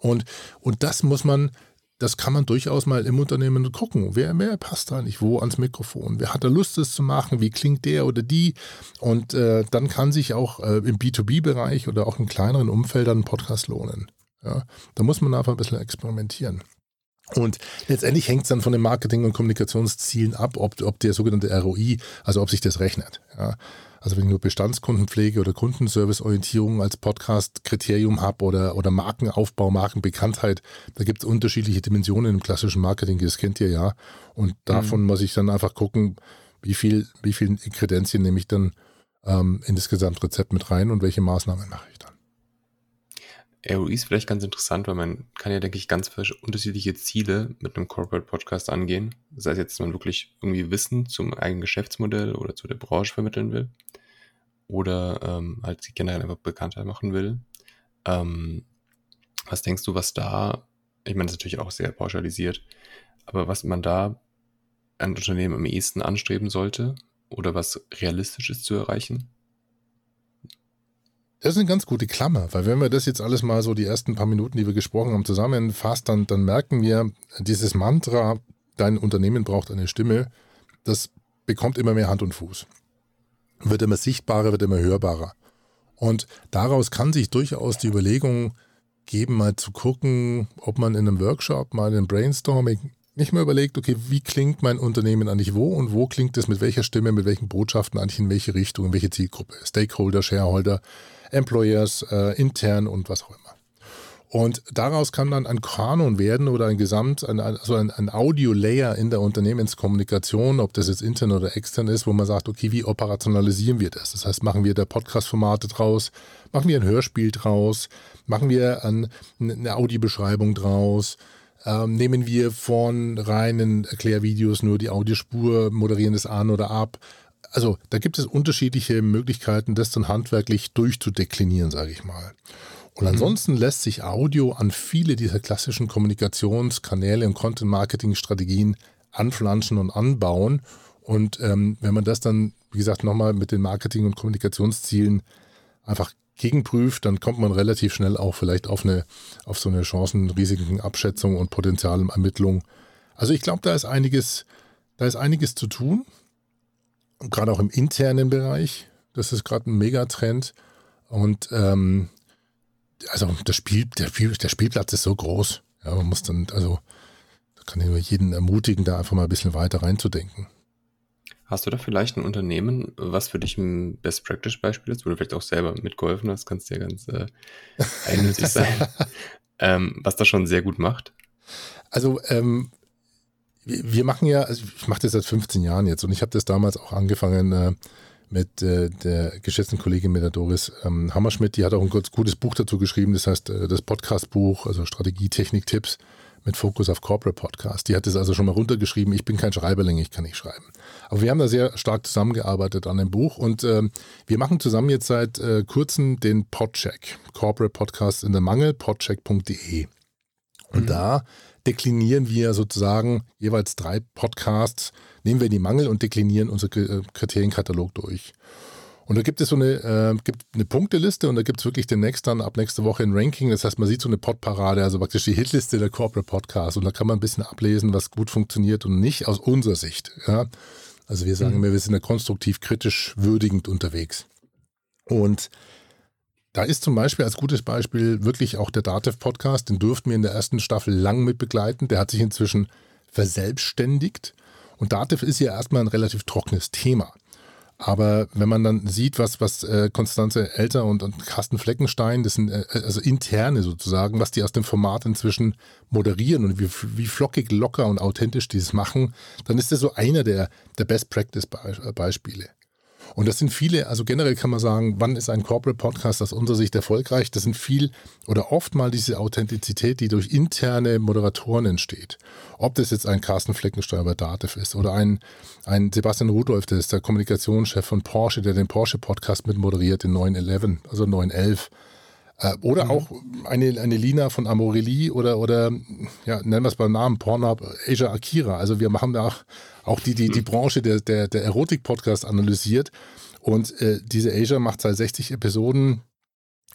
[SPEAKER 2] Und, und das muss man, das kann man durchaus mal im Unternehmen gucken. Wer, wer passt da nicht wo ans Mikrofon? Wer hat da Lust, das zu machen? Wie klingt der oder die? Und äh, dann kann sich auch äh, im B2B-Bereich oder auch in kleineren Umfeldern ein Podcast lohnen. Ja, da muss man einfach ein bisschen experimentieren. Und letztendlich hängt es dann von den Marketing- und Kommunikationszielen ab, ob, ob der sogenannte ROI, also ob sich das rechnet. Ja. Also wenn ich nur Bestandskundenpflege oder Kundenserviceorientierung als Podcast-Kriterium habe oder, oder Markenaufbau, Markenbekanntheit, da gibt es unterschiedliche Dimensionen im klassischen Marketing, das kennt ihr ja. Und davon mhm. muss ich dann einfach gucken, wie viel, wie viele Kredenzien nehme ich dann ähm, in das Gesamtrezept mit rein und welche Maßnahmen mache ich dann.
[SPEAKER 1] ROI ist vielleicht ganz interessant, weil man kann ja, denke ich, ganz unterschiedliche Ziele mit einem Corporate Podcast angehen. Sei es jetzt, dass man wirklich irgendwie Wissen zum eigenen Geschäftsmodell oder zu der Branche vermitteln will oder ähm, halt sich generell einfach bekannter machen will. Ähm, was denkst du, was da, ich meine, das ist natürlich auch sehr pauschalisiert, aber was man da ein Unternehmen am ehesten anstreben sollte oder was realistisch ist zu erreichen?
[SPEAKER 2] Das ist eine ganz gute Klammer, weil wenn wir das jetzt alles mal so die ersten paar Minuten, die wir gesprochen haben, zusammenfasst, dann, dann merken wir, dieses Mantra, dein Unternehmen braucht eine Stimme, das bekommt immer mehr Hand und Fuß. Wird immer sichtbarer, wird immer hörbarer. Und daraus kann sich durchaus die Überlegung geben, mal zu gucken, ob man in einem Workshop, mal in einem Brainstorming nicht mehr überlegt, okay, wie klingt mein Unternehmen eigentlich wo und wo klingt es mit welcher Stimme, mit welchen Botschaften eigentlich in welche Richtung, in welche Zielgruppe, Stakeholder, Shareholder, Employers, äh, intern und was auch immer. Und daraus kann dann ein Kanon werden oder ein Gesamt, ein, also ein, ein Audio-Layer in der Unternehmenskommunikation, ob das jetzt intern oder extern ist, wo man sagt, okay, wie operationalisieren wir das? Das heißt, machen wir da Podcast-Formate draus, machen wir ein Hörspiel draus, machen wir ein, eine Audiobeschreibung draus, ähm, nehmen wir von reinen Erklärvideos nur die Audiospur, moderieren das an oder ab also da gibt es unterschiedliche Möglichkeiten, das dann handwerklich durchzudeklinieren, sage ich mal. Und mhm. ansonsten lässt sich Audio an viele dieser klassischen Kommunikationskanäle und Content-Marketing-Strategien anflanschen und anbauen. Und ähm, wenn man das dann, wie gesagt, nochmal mit den Marketing- und Kommunikationszielen einfach gegenprüft, dann kommt man relativ schnell auch vielleicht auf eine, auf so eine Chancen-Risiken-Abschätzung und Potenzialermittlung. Also ich glaube, da ist einiges, da ist einiges zu tun gerade auch im internen Bereich. Das ist gerade ein Megatrend. Und ähm, also das Spiel, der, Spiel, der Spielplatz ist so groß. Ja, man muss dann, also da kann ich nur jeden ermutigen, da einfach mal ein bisschen weiter reinzudenken.
[SPEAKER 1] Hast du da vielleicht ein Unternehmen, was für dich ein Best Practice Beispiel ist, wo du vielleicht auch selber mitgeholfen hast, kannst ja ganz äh, [laughs] einnötig sein, ähm, was das schon sehr gut macht?
[SPEAKER 2] Also ähm, wir machen ja, also ich mache das seit 15 Jahren jetzt und ich habe das damals auch angefangen äh, mit äh, der geschätzten Kollegin mit der Doris ähm, Hammerschmidt. Die hat auch ein ganz gutes Buch dazu geschrieben, das heißt äh, das Podcast-Buch, also Strategie, Technik, Tipps mit Fokus auf Corporate Podcast. Die hat das also schon mal runtergeschrieben. Ich bin kein Schreiberling, ich kann nicht schreiben. Aber wir haben da sehr stark zusammengearbeitet an dem Buch und äh, wir machen zusammen jetzt seit äh, kurzem den Podcheck, Corporate Podcast in der Mangel, podcheck.de. Und mhm. da deklinieren wir sozusagen jeweils drei Podcasts, nehmen wir die Mangel und deklinieren unseren äh, Kriterienkatalog durch. Und da gibt es so eine, äh, gibt eine Punkteliste und da gibt es wirklich demnächst dann ab nächste Woche ein Ranking. Das heißt, man sieht so eine Podparade, also praktisch die Hitliste der Corporate Podcasts. Und da kann man ein bisschen ablesen, was gut funktioniert und nicht aus unserer Sicht. Ja? Also wir sagen mhm. immer, wir sind da konstruktiv kritisch würdigend unterwegs. Und da ist zum Beispiel als gutes Beispiel wirklich auch der Datev-Podcast, den durften wir in der ersten Staffel lang mit begleiten. Der hat sich inzwischen verselbstständigt. Und Datev ist ja erstmal ein relativ trockenes Thema. Aber wenn man dann sieht, was, was äh, Konstanze Elter und, und Carsten Fleckenstein, das sind äh, also interne sozusagen, was die aus dem Format inzwischen moderieren und wie, wie flockig, locker und authentisch die es machen, dann ist das so einer der, der Best-Practice-Beispiele. Und das sind viele, also generell kann man sagen, wann ist ein Corporate Podcast aus unserer Sicht erfolgreich? Das sind viel oder oft mal diese Authentizität, die durch interne Moderatoren entsteht. Ob das jetzt ein Carsten Fleckenstein bei Dativ ist oder ein, ein Sebastian Rudolph, der ist der Kommunikationschef von Porsche, der den Porsche Podcast mit moderiert, den 911, also 911. Äh, oder mhm. auch eine, eine Lina von Amorelie oder, oder ja, nennen wir es beim Namen, Pornhub, Asia Akira. Also wir haben da auch, die, die, die mhm. Branche der, der, der Erotik-Podcast analysiert. Und äh, diese Asia macht seit 60 Episoden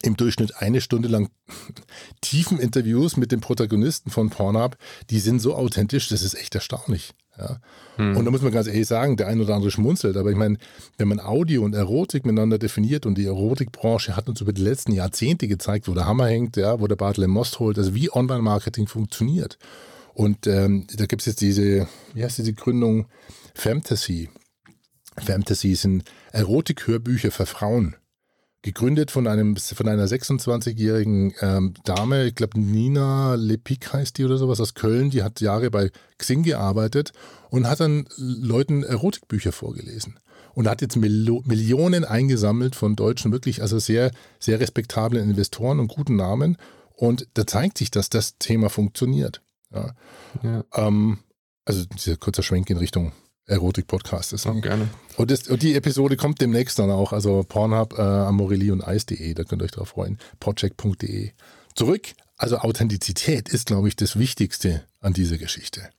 [SPEAKER 2] im Durchschnitt eine Stunde lang [laughs] tiefen Interviews mit den Protagonisten von Pornhub. Die sind so authentisch, das ist echt erstaunlich. Ja. Hm. Und da muss man ganz ehrlich sagen, der ein oder andere schmunzelt, aber ich meine, wenn man Audio und Erotik miteinander definiert und die Erotikbranche hat uns über die letzten Jahrzehnte gezeigt, wo der Hammer hängt, ja, wo der Bartel im Most holt, also wie Online-Marketing funktioniert. Und ähm, da gibt es jetzt diese, wie heißt diese Gründung? Fantasy. Fantasy sind Erotik-Hörbücher für Frauen gegründet von einem von einer 26-jährigen ähm, Dame, ich glaube Nina Lepik heißt die oder sowas aus Köln, die hat Jahre bei Xing gearbeitet und hat dann Leuten Erotikbücher vorgelesen und hat jetzt Mil Millionen eingesammelt von deutschen wirklich also sehr sehr respektablen Investoren und guten Namen und da zeigt sich, dass das Thema funktioniert. Ja. ja. Ähm, also dieser kurzer Schwenk in Richtung Erotik-Podcast ist.
[SPEAKER 1] Oh, gerne.
[SPEAKER 2] Und, das, und, die Episode kommt demnächst dann auch, also Pornhub, äh, Amorelie und Eis.de, da könnt ihr euch drauf freuen. Podcheck.de. Zurück, also Authentizität ist, glaube ich, das Wichtigste an dieser Geschichte.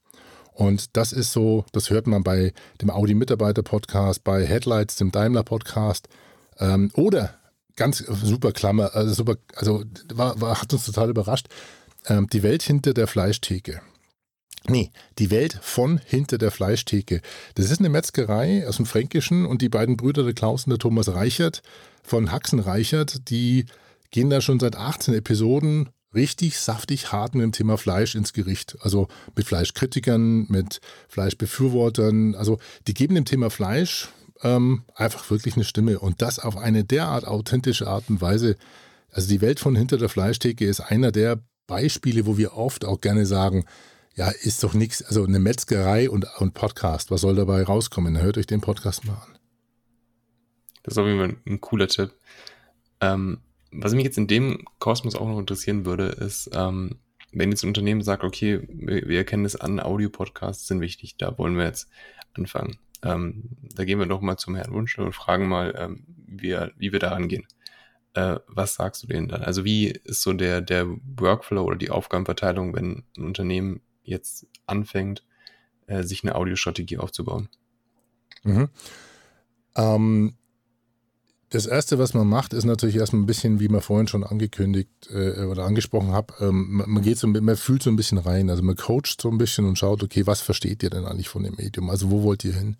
[SPEAKER 2] Und das ist so, das hört man bei dem Audi-Mitarbeiter-Podcast, bei Headlights, dem Daimler-Podcast ähm, oder ganz super Klammer, also super, also war, war, hat uns total überrascht, ähm, die Welt hinter der Fleischtheke. Nee, die Welt von hinter der Fleischtheke. Das ist eine Metzgerei aus dem Fränkischen und die beiden Brüder, der Klaus und der Thomas Reichert von Haxen Reichert, die gehen da schon seit 18 Episoden richtig saftig hart mit dem Thema Fleisch ins Gericht. Also mit Fleischkritikern, mit Fleischbefürwortern. Also die geben dem Thema Fleisch ähm, einfach wirklich eine Stimme und das auf eine derart authentische Art und Weise. Also die Welt von hinter der Fleischtheke ist einer der Beispiele, wo wir oft auch gerne sagen, ja, ist doch nichts, also eine Metzgerei und, und Podcast, was soll dabei rauskommen? Hört euch den Podcast mal an.
[SPEAKER 1] Das ist auf jeden Fall ein cooler Tipp. Ähm, was mich jetzt in dem Kosmos auch noch interessieren würde, ist, ähm, wenn jetzt ein Unternehmen sagt, okay, wir, wir erkennen es an, Audio-Podcasts sind wichtig, da wollen wir jetzt anfangen. Ähm, da gehen wir doch mal zum Herrn Wunsch und fragen mal, ähm, wie, wie wir da rangehen. Äh, was sagst du denen dann? Also wie ist so der, der Workflow oder die Aufgabenverteilung, wenn ein Unternehmen jetzt anfängt, äh, sich eine Audiostrategie aufzubauen?
[SPEAKER 2] Mhm. Ähm, das erste, was man macht, ist natürlich erstmal ein bisschen, wie man vorhin schon angekündigt äh, oder angesprochen habe, ähm, man geht so, man fühlt so ein bisschen rein. Also man coacht so ein bisschen und schaut, okay, was versteht ihr denn eigentlich von dem Medium? Also wo wollt ihr hin?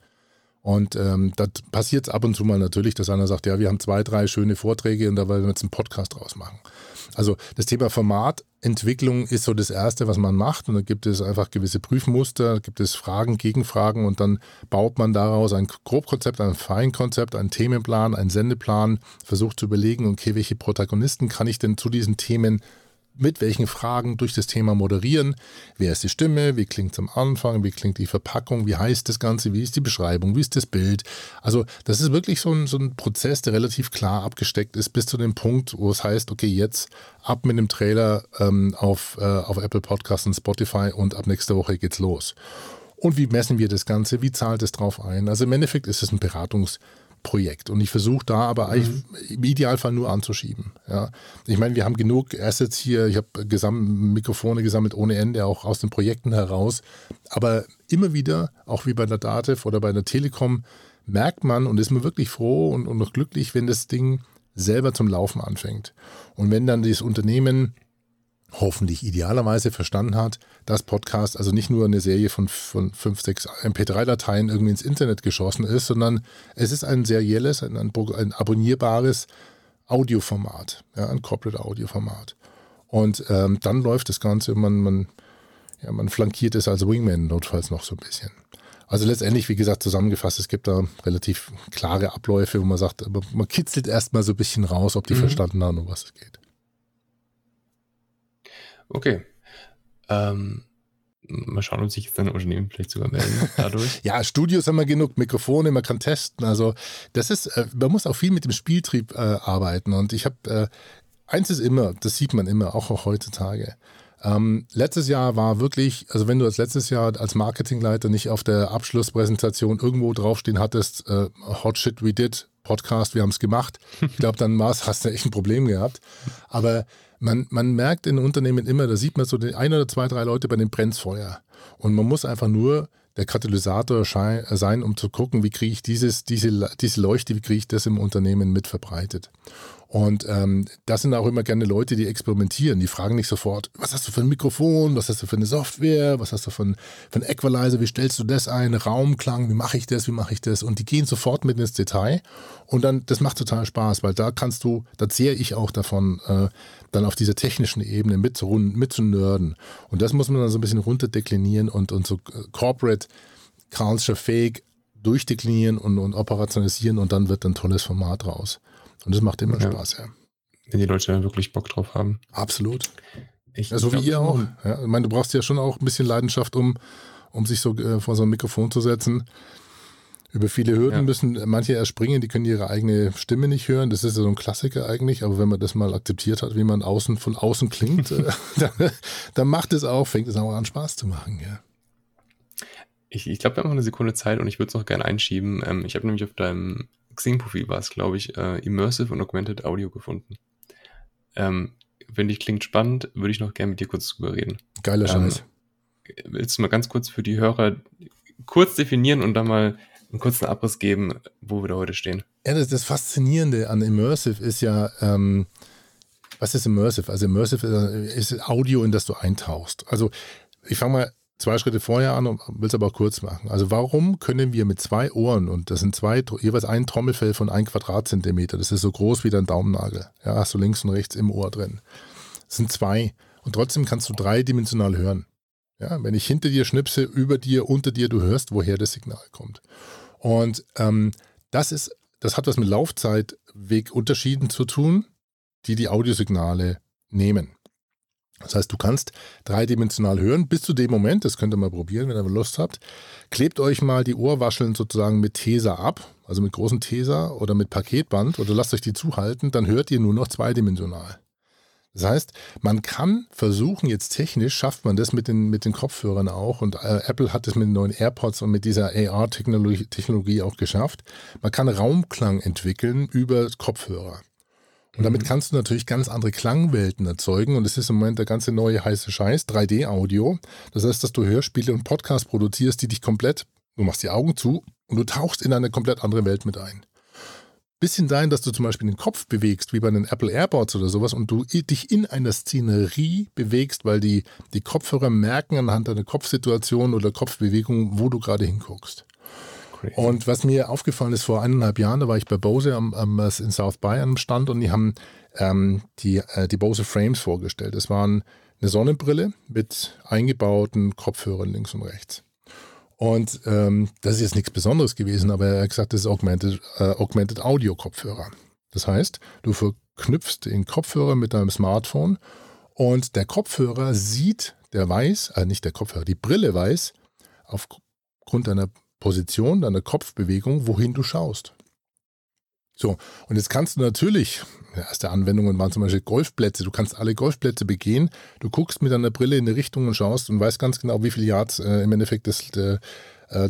[SPEAKER 2] Und ähm, das passiert ab und zu mal natürlich, dass einer sagt, ja, wir haben zwei, drei schöne Vorträge und da wollen wir jetzt einen Podcast draus machen. Also das Thema Formatentwicklung ist so das Erste, was man macht. Und da gibt es einfach gewisse Prüfmuster, gibt es Fragen, Gegenfragen und dann baut man daraus ein Grobkonzept, ein Feinkonzept, einen Themenplan, einen Sendeplan, versucht zu überlegen, okay, welche Protagonisten kann ich denn zu diesen Themen mit welchen Fragen durch das Thema moderieren. Wer ist die Stimme? Wie klingt es am Anfang? Wie klingt die Verpackung? Wie heißt das Ganze? Wie ist die Beschreibung? Wie ist das Bild? Also das ist wirklich so ein, so ein Prozess, der relativ klar abgesteckt ist, bis zu dem Punkt, wo es heißt, okay, jetzt ab mit dem Trailer ähm, auf, äh, auf Apple Podcasts und Spotify und ab nächster Woche geht's los. Und wie messen wir das Ganze? Wie zahlt es drauf ein? Also im Endeffekt ist es ein Beratungs- Projekt. Und ich versuche da aber eigentlich mhm. im Idealfall nur anzuschieben. Ja. Ich meine, wir haben genug Assets hier. Ich habe gesam Mikrofone gesammelt ohne Ende, auch aus den Projekten heraus. Aber immer wieder, auch wie bei der Dativ oder bei der Telekom, merkt man und ist man wirklich froh und, und noch glücklich, wenn das Ding selber zum Laufen anfängt. Und wenn dann das Unternehmen hoffentlich idealerweise verstanden hat, dass Podcast also nicht nur eine Serie von, von fünf, sechs MP3-Dateien irgendwie ins Internet geschossen ist, sondern es ist ein serielles, ein, ein, abonnierbares Audioformat, ja, ein Corporate Audioformat. Und ähm, dann läuft das Ganze, man, man, ja, man flankiert es als Wingman notfalls noch so ein bisschen. Also letztendlich, wie gesagt, zusammengefasst, es gibt da relativ klare Abläufe, wo man sagt, man kitzelt erstmal so ein bisschen raus, ob die mhm. verstanden haben, um was es geht.
[SPEAKER 1] Okay. Ähm, mal schauen, ob sich jetzt ein Unternehmen vielleicht sogar melden dadurch. [laughs]
[SPEAKER 2] ja, Studios haben wir genug, Mikrofone, man kann testen. Also das ist, äh, man muss auch viel mit dem Spieltrieb äh, arbeiten. Und ich habe, äh, eins ist immer, das sieht man immer, auch, auch heutzutage. Ähm, letztes Jahr war wirklich, also wenn du als letztes Jahr als Marketingleiter nicht auf der Abschlusspräsentation irgendwo draufstehen hattest, äh, Hot Shit We Did, Podcast, wir haben es gemacht, ich glaube, dann war's, [laughs] hast du echt ein Problem gehabt. Aber man, man merkt in Unternehmen immer, da sieht man so ein oder zwei, drei Leute bei dem Brennfeuer. Und man muss einfach nur der Katalysator sein, um zu gucken, wie kriege ich dieses, diese, diese Leuchte, wie kriege ich das im Unternehmen mit verbreitet. Und ähm, das sind auch immer gerne Leute, die experimentieren. Die fragen nicht sofort, was hast du für ein Mikrofon, was hast du für eine Software, was hast du für ein, für ein Equalizer, wie stellst du das ein, Raumklang, wie mache ich das, wie mache ich das? Und die gehen sofort mit ins Detail. Und dann, das macht total Spaß, weil da kannst du, da zehre ich auch davon, äh, dann auf dieser technischen Ebene mit mit zu. Und das muss man dann so ein bisschen runterdeklinieren und, und so äh, corporate culture fähig durchdeklinieren und, und operationalisieren und dann wird ein tolles Format raus. Und das macht immer ja. Spaß, ja.
[SPEAKER 1] Wenn die Leute dann wirklich Bock drauf haben.
[SPEAKER 2] Absolut. Ich also wie ihr auch. Ja, ich meine, du brauchst ja schon auch ein bisschen Leidenschaft, um, um sich so äh, vor so ein Mikrofon zu setzen. Über viele Hürden ja. müssen manche erspringen, die können ihre eigene Stimme nicht hören. Das ist ja so ein Klassiker eigentlich, aber wenn man das mal akzeptiert hat, wie man außen von außen klingt, äh, [laughs] [laughs] dann, dann, macht es auch, fängt es auch an Spaß zu machen, ja.
[SPEAKER 1] Ich, ich glaube, wir haben noch eine Sekunde Zeit und ich würde es noch gerne einschieben. Ähm, ich habe nämlich auf deinem Xing-Profil war es, glaube ich, äh, Immersive und Augmented Audio gefunden. Ähm, Finde ich, klingt spannend, würde ich noch gerne mit dir kurz drüber reden.
[SPEAKER 2] Geiler ähm, Scheiß.
[SPEAKER 1] Willst du mal ganz kurz für die Hörer kurz definieren und dann mal einen kurzen Abriss geben, wo wir da heute stehen?
[SPEAKER 2] Ja, das, das Faszinierende an Immersive ist ja, ähm, was ist Immersive? Also Immersive ist Audio, in das du eintauchst. Also ich fange mal zwei Schritte vorher an und will es aber auch kurz machen. Also warum können wir mit zwei Ohren, und das sind zwei, jeweils ein Trommelfell von ein Quadratzentimeter, das ist so groß wie dein Daumennagel, ja, hast du links und rechts im Ohr drin. Das sind zwei. Und trotzdem kannst du dreidimensional hören. Ja, wenn ich hinter dir schnipse, über dir, unter dir, du hörst, woher das Signal kommt. Und ähm, das ist, das hat was mit Laufzeitwegunterschieden zu tun, die die Audiosignale nehmen. Das heißt, du kannst dreidimensional hören bis zu dem Moment, das könnt ihr mal probieren, wenn ihr Lust habt. Klebt euch mal die Ohrwascheln sozusagen mit Tesa ab, also mit großen Tesa oder mit Paketband oder lasst euch die zuhalten, dann hört ihr nur noch zweidimensional. Das heißt, man kann versuchen, jetzt technisch schafft man das mit den, mit den Kopfhörern auch und äh, Apple hat es mit den neuen AirPods und mit dieser AR-Technologie Technologie auch geschafft. Man kann Raumklang entwickeln über Kopfhörer. Und damit mhm. kannst du natürlich ganz andere Klangwelten erzeugen. Und es ist im Moment der ganze neue heiße Scheiß, 3D-Audio. Das heißt, dass du Hörspiele und Podcasts produzierst, die dich komplett, du machst die Augen zu und du tauchst in eine komplett andere Welt mit ein. Bisschen sein, dass du zum Beispiel den Kopf bewegst, wie bei den Apple AirPods oder sowas, und du dich in einer Szenerie bewegst, weil die, die Kopfhörer merken anhand deiner Kopfsituation oder Kopfbewegung, wo du gerade hinguckst. Crazy. Und was mir aufgefallen ist, vor eineinhalb Jahren, da war ich bei Bose am, am, in South By am Stand und die haben ähm, die, äh, die Bose Frames vorgestellt. Das waren eine Sonnenbrille mit eingebauten Kopfhörern links und rechts. Und ähm, das ist jetzt nichts Besonderes gewesen, aber er hat gesagt, das ist Augmented, äh, Augmented Audio Kopfhörer. Das heißt, du verknüpfst den Kopfhörer mit deinem Smartphone und der Kopfhörer sieht, der weiß, äh, nicht der Kopfhörer, die Brille weiß, aufgrund deiner Position, deiner Kopfbewegung, wohin du schaust. So, und jetzt kannst du natürlich, erste Anwendungen waren zum Beispiel Golfplätze, du kannst alle Golfplätze begehen, du guckst mit deiner Brille in eine Richtung und schaust und weißt ganz genau, wie viele Yards äh, im Endeffekt das, äh,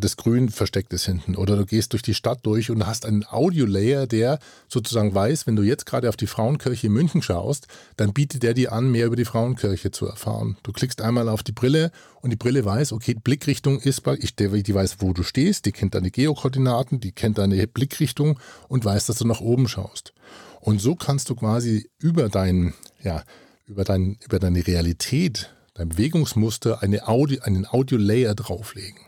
[SPEAKER 2] das Grün versteckt ist hinten. Oder du gehst durch die Stadt durch und hast einen Audio-Layer, der sozusagen weiß, wenn du jetzt gerade auf die Frauenkirche in München schaust, dann bietet der dir an, mehr über die Frauenkirche zu erfahren. Du klickst einmal auf die Brille und die Brille weiß, okay, Blickrichtung ist, ich, die weiß, wo du stehst, die kennt deine Geokoordinaten, die kennt deine Blickrichtung und weiß, dass du nach oben schaust. Und so kannst du quasi über dein, ja, über, dein, über deine Realität, dein Bewegungsmuster eine Audio, einen Audio-Layer drauflegen.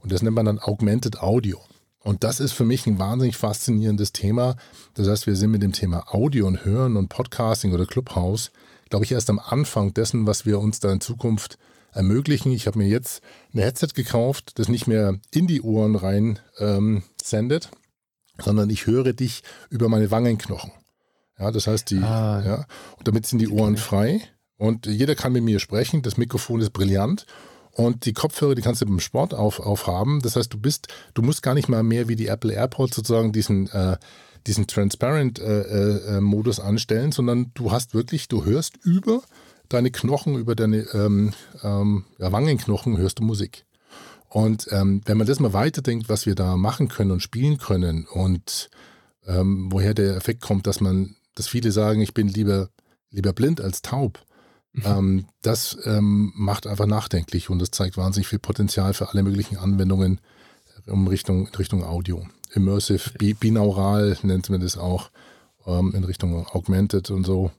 [SPEAKER 2] Und das nennt man dann Augmented Audio. Und das ist für mich ein wahnsinnig faszinierendes Thema. Das heißt, wir sind mit dem Thema Audio und Hören und Podcasting oder Clubhouse, glaube ich, erst am Anfang dessen, was wir uns da in Zukunft ermöglichen. Ich habe mir jetzt ein Headset gekauft, das nicht mehr in die Ohren rein ähm, sendet, sondern ich höre dich über meine Wangenknochen. Ja, das heißt, die, ah, ja, und damit sind die Ohren frei und jeder kann mit mir sprechen. Das Mikrofon ist brillant und die Kopfhörer, die kannst du beim Sport auf, aufhaben. Das heißt, du bist, du musst gar nicht mal mehr wie die Apple AirPods sozusagen diesen, äh, diesen Transparent-Modus äh, äh, anstellen, sondern du hast wirklich, du hörst über deine Knochen, über deine ähm, ähm, ja, Wangenknochen hörst du Musik. Und ähm, wenn man das mal weiterdenkt, was wir da machen können und spielen können und ähm, woher der Effekt kommt, dass man, dass viele sagen, ich bin lieber, lieber blind als taub. Ähm, das ähm, macht einfach nachdenklich und das zeigt wahnsinnig viel Potenzial für alle möglichen Anwendungen in Richtung, in Richtung Audio. Immersive, binaural nennt man das auch, ähm, in Richtung Augmented und so.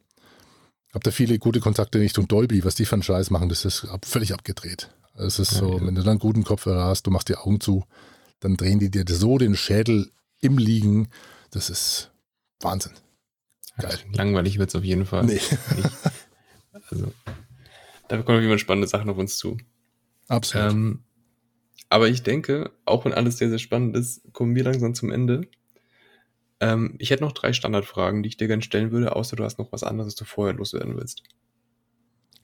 [SPEAKER 2] Hab da viele gute Kontakte in Richtung Dolby, was die für einen Scheiß machen, das ist ab, völlig abgedreht. Es ist so, ja, wenn du dann einen guten Kopfhörer hast, du machst die Augen zu, dann drehen die dir so den Schädel im Liegen. Das ist Wahnsinn.
[SPEAKER 1] Geil. Langweilig wird es auf jeden Fall. Nee. Also, da bekommt jemand spannende Sachen auf uns zu.
[SPEAKER 2] Absolut. Ähm,
[SPEAKER 1] aber ich denke, auch wenn alles sehr, sehr spannend ist, kommen wir langsam zum Ende. Ähm, ich hätte noch drei Standardfragen, die ich dir gerne stellen würde, außer du hast noch was anderes, was du vorher loswerden willst.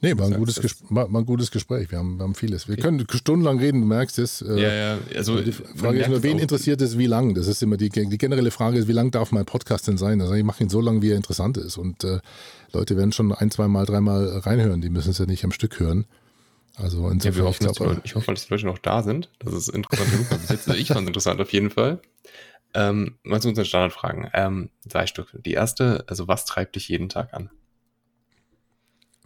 [SPEAKER 2] Nee, war ein, gutes war, ein gutes Gespräch. Wir haben, wir haben vieles. Wir können stundenlang reden, du merkst es.
[SPEAKER 1] Äh, ja, ja. Also,
[SPEAKER 2] die Frage ist nur, wen interessiert es, wie lang? Das ist immer die, die generelle Frage, ist, wie lang darf mein Podcast denn sein? Also ich mache ihn so lang, wie er interessant ist. Und äh, Leute werden schon ein, zwei Mal, dreimal reinhören. Die müssen es ja nicht am Stück hören. Also insofern,
[SPEAKER 1] ja, wir hoffen, ich, glaub, ich hoffe, dass die Leute noch da sind. Das ist interessant [laughs] genug. Jetzt ich fand es interessant auf jeden Fall. Ähm, mal zu unseren Standardfragen. Ähm, drei Stück. Die erste, also was treibt dich jeden Tag an?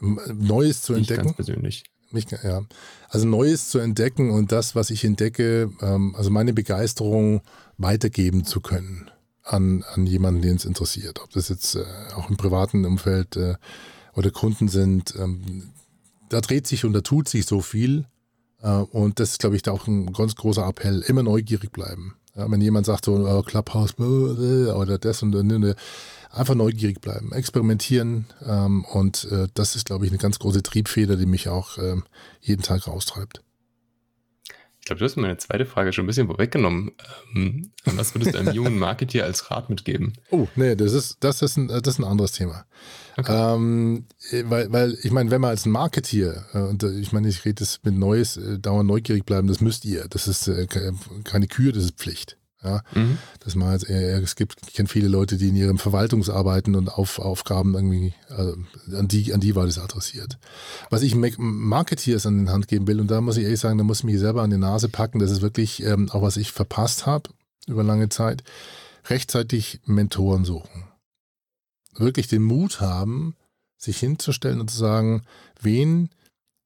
[SPEAKER 2] Neues zu entdecken. Ich ganz
[SPEAKER 1] persönlich.
[SPEAKER 2] Mich, ja. Also Neues zu entdecken und das, was ich entdecke, ähm, also meine Begeisterung weitergeben zu können an, an jemanden, den es interessiert. Ob das jetzt äh, auch im privaten Umfeld äh, oder Kunden sind. Ähm, da dreht sich und da tut sich so viel. Äh, und das ist, glaube ich, da auch ein ganz großer Appell. Immer neugierig bleiben. Ja, wenn jemand sagt so, oh, Clubhouse oder das und, und, und einfach neugierig bleiben, experimentieren ähm, und äh, das ist, glaube ich, eine ganz große Triebfeder, die mich auch ähm, jeden Tag raustreibt.
[SPEAKER 1] Ich glaube, du hast meine zweite Frage schon ein bisschen vorweggenommen. Ähm, was würdest du einem jungen Marketeer als Rat mitgeben?
[SPEAKER 2] Oh, nee, das ist, das ist, ein, das ist ein anderes Thema. Okay. Ähm, weil, weil ich meine, wenn man als ein Marketeer, äh, und äh, ich meine, ich rede das mit Neues, äh, dauernd neugierig bleiben, das müsst ihr. Das ist keine Kür, das ist Pflicht. Ja, mhm. das mal, es gibt, ich kenne viele Leute, die in ihren Verwaltungsarbeiten und Auf, Aufgaben irgendwie, also an die, an die war das adressiert. Was ich Marketeers an den Hand geben will, und da muss ich ehrlich sagen, da muss ich mich selber an die Nase packen, das ist wirklich ähm, auch was ich verpasst habe über lange Zeit, rechtzeitig Mentoren suchen. Wirklich den Mut haben, sich hinzustellen und zu sagen, wen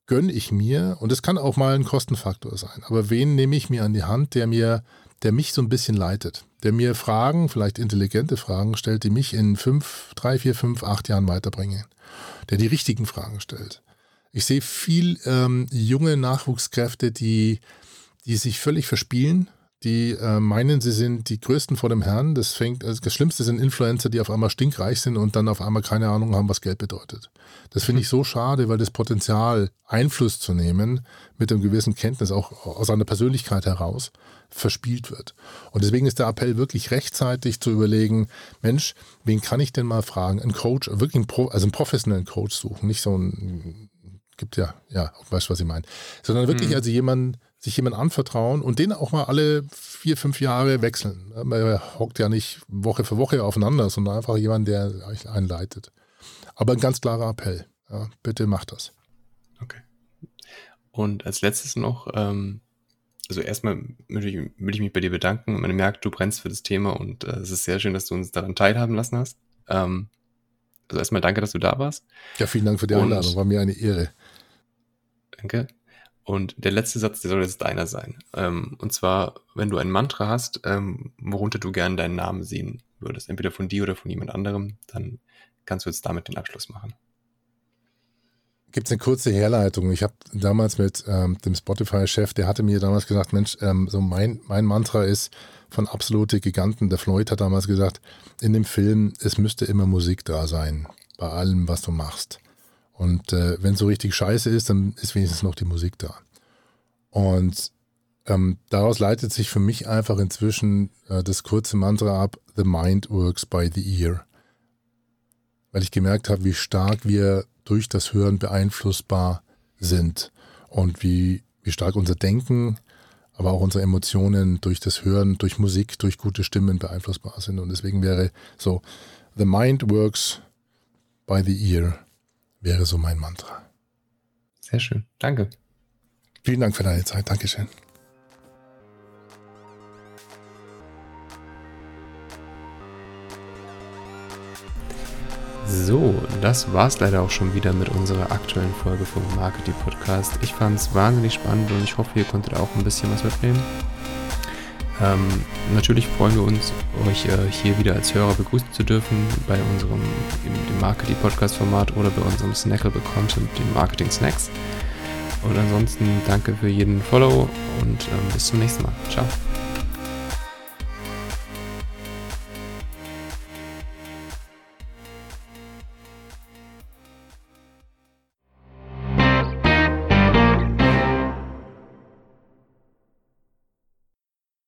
[SPEAKER 2] gönne ich mir, und das kann auch mal ein Kostenfaktor sein, aber wen nehme ich mir an die Hand, der mir der mich so ein bisschen leitet, der mir Fragen, vielleicht intelligente Fragen stellt, die mich in fünf, drei, vier, fünf, acht Jahren weiterbringen, der die richtigen Fragen stellt. Ich sehe viel ähm, junge Nachwuchskräfte, die, die sich völlig verspielen, die äh, meinen, sie sind die Größten vor dem Herrn. Das fängt, also das Schlimmste sind Influencer, die auf einmal stinkreich sind und dann auf einmal keine Ahnung haben, was Geld bedeutet. Das finde ich so schade, weil das Potenzial, Einfluss zu nehmen, mit einem gewissen Kenntnis, auch aus einer Persönlichkeit heraus, verspielt wird. Und deswegen ist der Appell wirklich rechtzeitig zu überlegen, Mensch, wen kann ich denn mal fragen? Ein Coach, wirklich ein Pro, also einen professionellen Coach suchen, nicht so ein, gibt ja, ja, weißt du, was ich meine, sondern wirklich mhm. also jemanden, sich jemand anvertrauen und den auch mal alle vier, fünf Jahre wechseln. Man hockt ja nicht Woche für Woche aufeinander, sondern einfach jemand, der euch einleitet. Aber ein ganz klarer Appell. Ja, bitte macht das.
[SPEAKER 1] Okay. Und als letztes noch, ähm, also erstmal will ich, will ich, mich bei dir bedanken. Man merkt, du brennst für das Thema und äh, es ist sehr schön, dass du uns daran teilhaben lassen hast. Ähm, also erstmal danke, dass du da warst.
[SPEAKER 2] Ja, vielen Dank für die Einladung, war mir eine Ehre.
[SPEAKER 1] Danke. Und der letzte Satz, der soll jetzt deiner sein. Ähm, und zwar, wenn du ein Mantra hast, ähm, worunter du gerne deinen Namen sehen würdest, entweder von dir oder von jemand anderem, dann kannst du jetzt damit den Abschluss machen.
[SPEAKER 2] Gibt es eine kurze Herleitung? Ich habe damals mit ähm, dem Spotify-Chef, der hatte mir damals gesagt, Mensch, ähm, so mein, mein Mantra ist von absolute Giganten. Der Floyd hat damals gesagt, in dem Film, es müsste immer Musik da sein, bei allem, was du machst. Und äh, wenn es so richtig scheiße ist, dann ist wenigstens noch die Musik da. Und ähm, daraus leitet sich für mich einfach inzwischen äh, das kurze Mantra ab, The Mind Works by the Ear. Weil ich gemerkt habe, wie stark wir durch das Hören beeinflussbar sind und wie, wie stark unser Denken, aber auch unsere Emotionen durch das Hören, durch Musik, durch gute Stimmen beeinflussbar sind. Und deswegen wäre so, The Mind Works by the Ear wäre so mein Mantra.
[SPEAKER 1] Sehr schön. Danke.
[SPEAKER 2] Vielen Dank für deine Zeit. Dankeschön.
[SPEAKER 1] So, das war's leider auch schon wieder mit unserer aktuellen Folge vom Marketing Podcast. Ich fand es wahnsinnig spannend und ich hoffe, ihr konntet auch ein bisschen was mitnehmen. Ähm, natürlich freuen wir uns, euch äh, hier wieder als Hörer begrüßen zu dürfen bei unserem im, Marketing Podcast Format oder bei unserem Snackable Content, den Marketing Snacks. Und ansonsten danke für jeden Follow und ähm, bis zum nächsten Mal. Ciao.